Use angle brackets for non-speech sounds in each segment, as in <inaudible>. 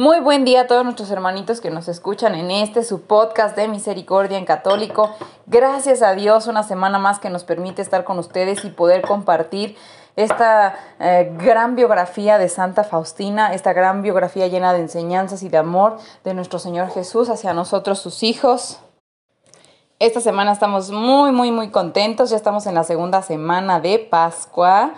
Muy buen día a todos nuestros hermanitos que nos escuchan en este su podcast de Misericordia en Católico. Gracias a Dios, una semana más que nos permite estar con ustedes y poder compartir esta eh, gran biografía de Santa Faustina, esta gran biografía llena de enseñanzas y de amor de nuestro Señor Jesús hacia nosotros, sus hijos. Esta semana estamos muy, muy, muy contentos. Ya estamos en la segunda semana de Pascua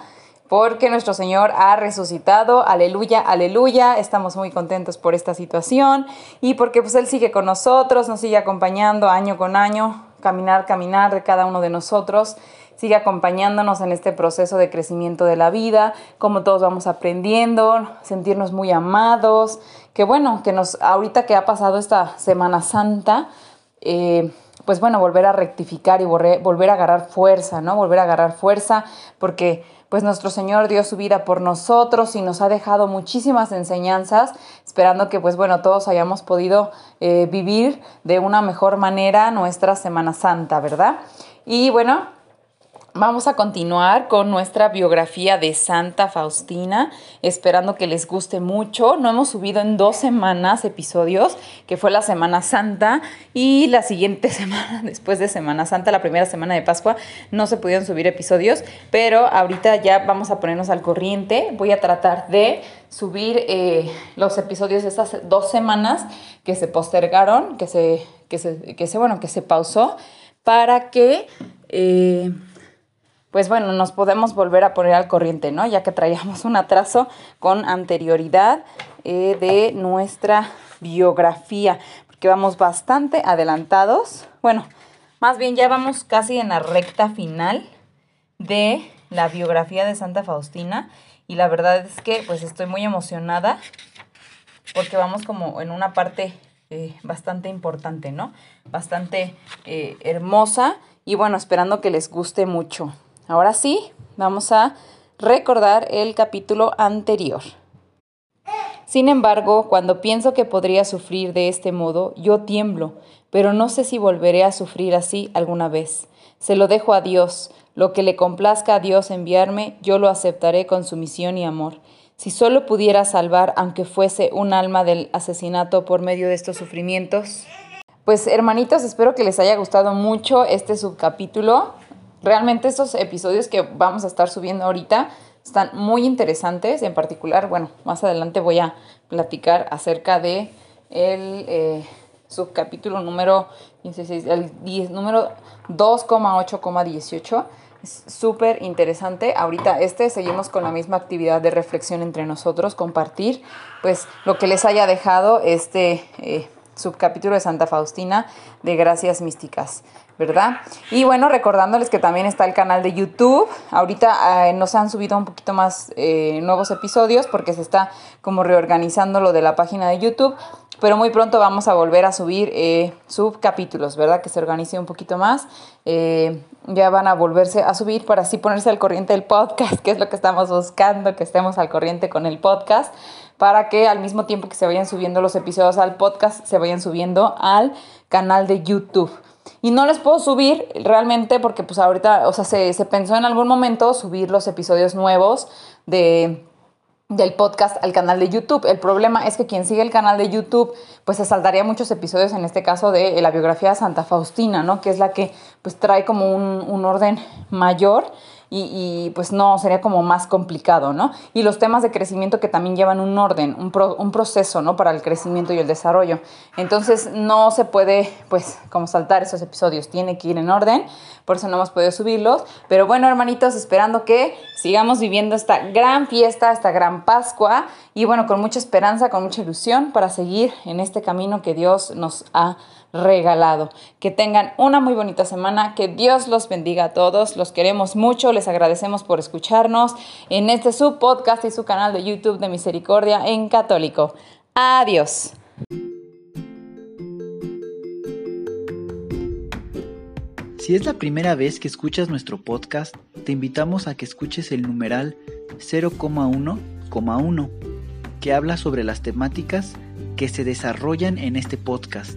porque nuestro Señor ha resucitado, aleluya, aleluya, estamos muy contentos por esta situación y porque pues Él sigue con nosotros, nos sigue acompañando año con año, caminar, caminar de cada uno de nosotros, sigue acompañándonos en este proceso de crecimiento de la vida, como todos vamos aprendiendo, sentirnos muy amados, que bueno, que nos, ahorita que ha pasado esta Semana Santa, eh, pues bueno, volver a rectificar y volver, a agarrar fuerza, ¿no? Volver a agarrar fuerza, porque pues nuestro Señor dio su vida por nosotros y nos ha dejado muchísimas enseñanzas, esperando que pues bueno, todos hayamos podido eh, vivir de una mejor manera nuestra Semana Santa, ¿verdad? Y bueno, Vamos a continuar con nuestra biografía de Santa Faustina, esperando que les guste mucho. No hemos subido en dos semanas episodios, que fue la Semana Santa y la siguiente <laughs> semana, después de Semana Santa, la primera semana de Pascua, no se pudieron subir episodios, pero ahorita ya vamos a ponernos al corriente. Voy a tratar de subir eh, los episodios de estas dos semanas que se postergaron, que se, que se, que se bueno, que se pausó, para que... Eh, pues bueno, nos podemos volver a poner al corriente, ¿no? Ya que traíamos un atraso con anterioridad eh, de nuestra biografía, porque vamos bastante adelantados. Bueno, más bien ya vamos casi en la recta final de la biografía de Santa Faustina y la verdad es que pues estoy muy emocionada porque vamos como en una parte eh, bastante importante, ¿no? Bastante eh, hermosa y bueno, esperando que les guste mucho. Ahora sí, vamos a recordar el capítulo anterior. Sin embargo, cuando pienso que podría sufrir de este modo, yo tiemblo, pero no sé si volveré a sufrir así alguna vez. Se lo dejo a Dios. Lo que le complazca a Dios enviarme, yo lo aceptaré con sumisión y amor. Si solo pudiera salvar, aunque fuese un alma del asesinato por medio de estos sufrimientos. Pues hermanitos, espero que les haya gustado mucho este subcapítulo. Realmente estos episodios que vamos a estar subiendo ahorita están muy interesantes. En particular, bueno, más adelante voy a platicar acerca de el eh, subcapítulo número, el número 2,8,18. Es súper interesante. Ahorita este seguimos con la misma actividad de reflexión entre nosotros, compartir pues lo que les haya dejado este eh, subcapítulo de Santa Faustina de Gracias Místicas. ¿verdad? Y bueno, recordándoles que también está el canal de YouTube. Ahorita eh, nos han subido un poquito más eh, nuevos episodios porque se está como reorganizando lo de la página de YouTube. Pero muy pronto vamos a volver a subir eh, subcapítulos, ¿verdad? Que se organice un poquito más. ya van a volverse a subir para así ponerse al corriente del podcast, que es lo que estamos buscando, que estemos al corriente con el podcast, para que al mismo tiempo que se vayan subiendo los episodios al podcast, se vayan subiendo al canal de YouTube. Y no les puedo subir realmente porque pues ahorita, o sea, se, se pensó en algún momento subir los episodios nuevos de, del podcast al canal de YouTube. El problema es que quien sigue el canal de YouTube, pues se saltaría muchos episodios, en este caso de la biografía de Santa Faustina, ¿no? Que es la que pues trae como un, un orden mayor y, pues no, sería como más complicado, ¿no? Y los temas de crecimiento que también llevan un orden, un, proceso, ¿no? Para el crecimiento y el desarrollo. Entonces no se puede, pues, como saltar esos episodios, tiene que ir en orden, por eso no hemos podido subirlos. Pero bueno, hermanitos, esperando que sigamos viviendo esta gran fiesta, esta gran Pascua y bueno, con mucha esperanza, con mucha ilusión para seguir en este camino que Dios nos ha regalado. Que tengan una muy bonita semana, que Dios los bendiga a todos, los queremos mucho, les agradecemos por escucharnos en este su podcast y su canal de YouTube de Misericordia en Católico. Adiós. Si es la primera vez que escuchas nuestro podcast, te invitamos a que escuches el numeral 0,1,1, que habla sobre las temáticas que se desarrollan en este podcast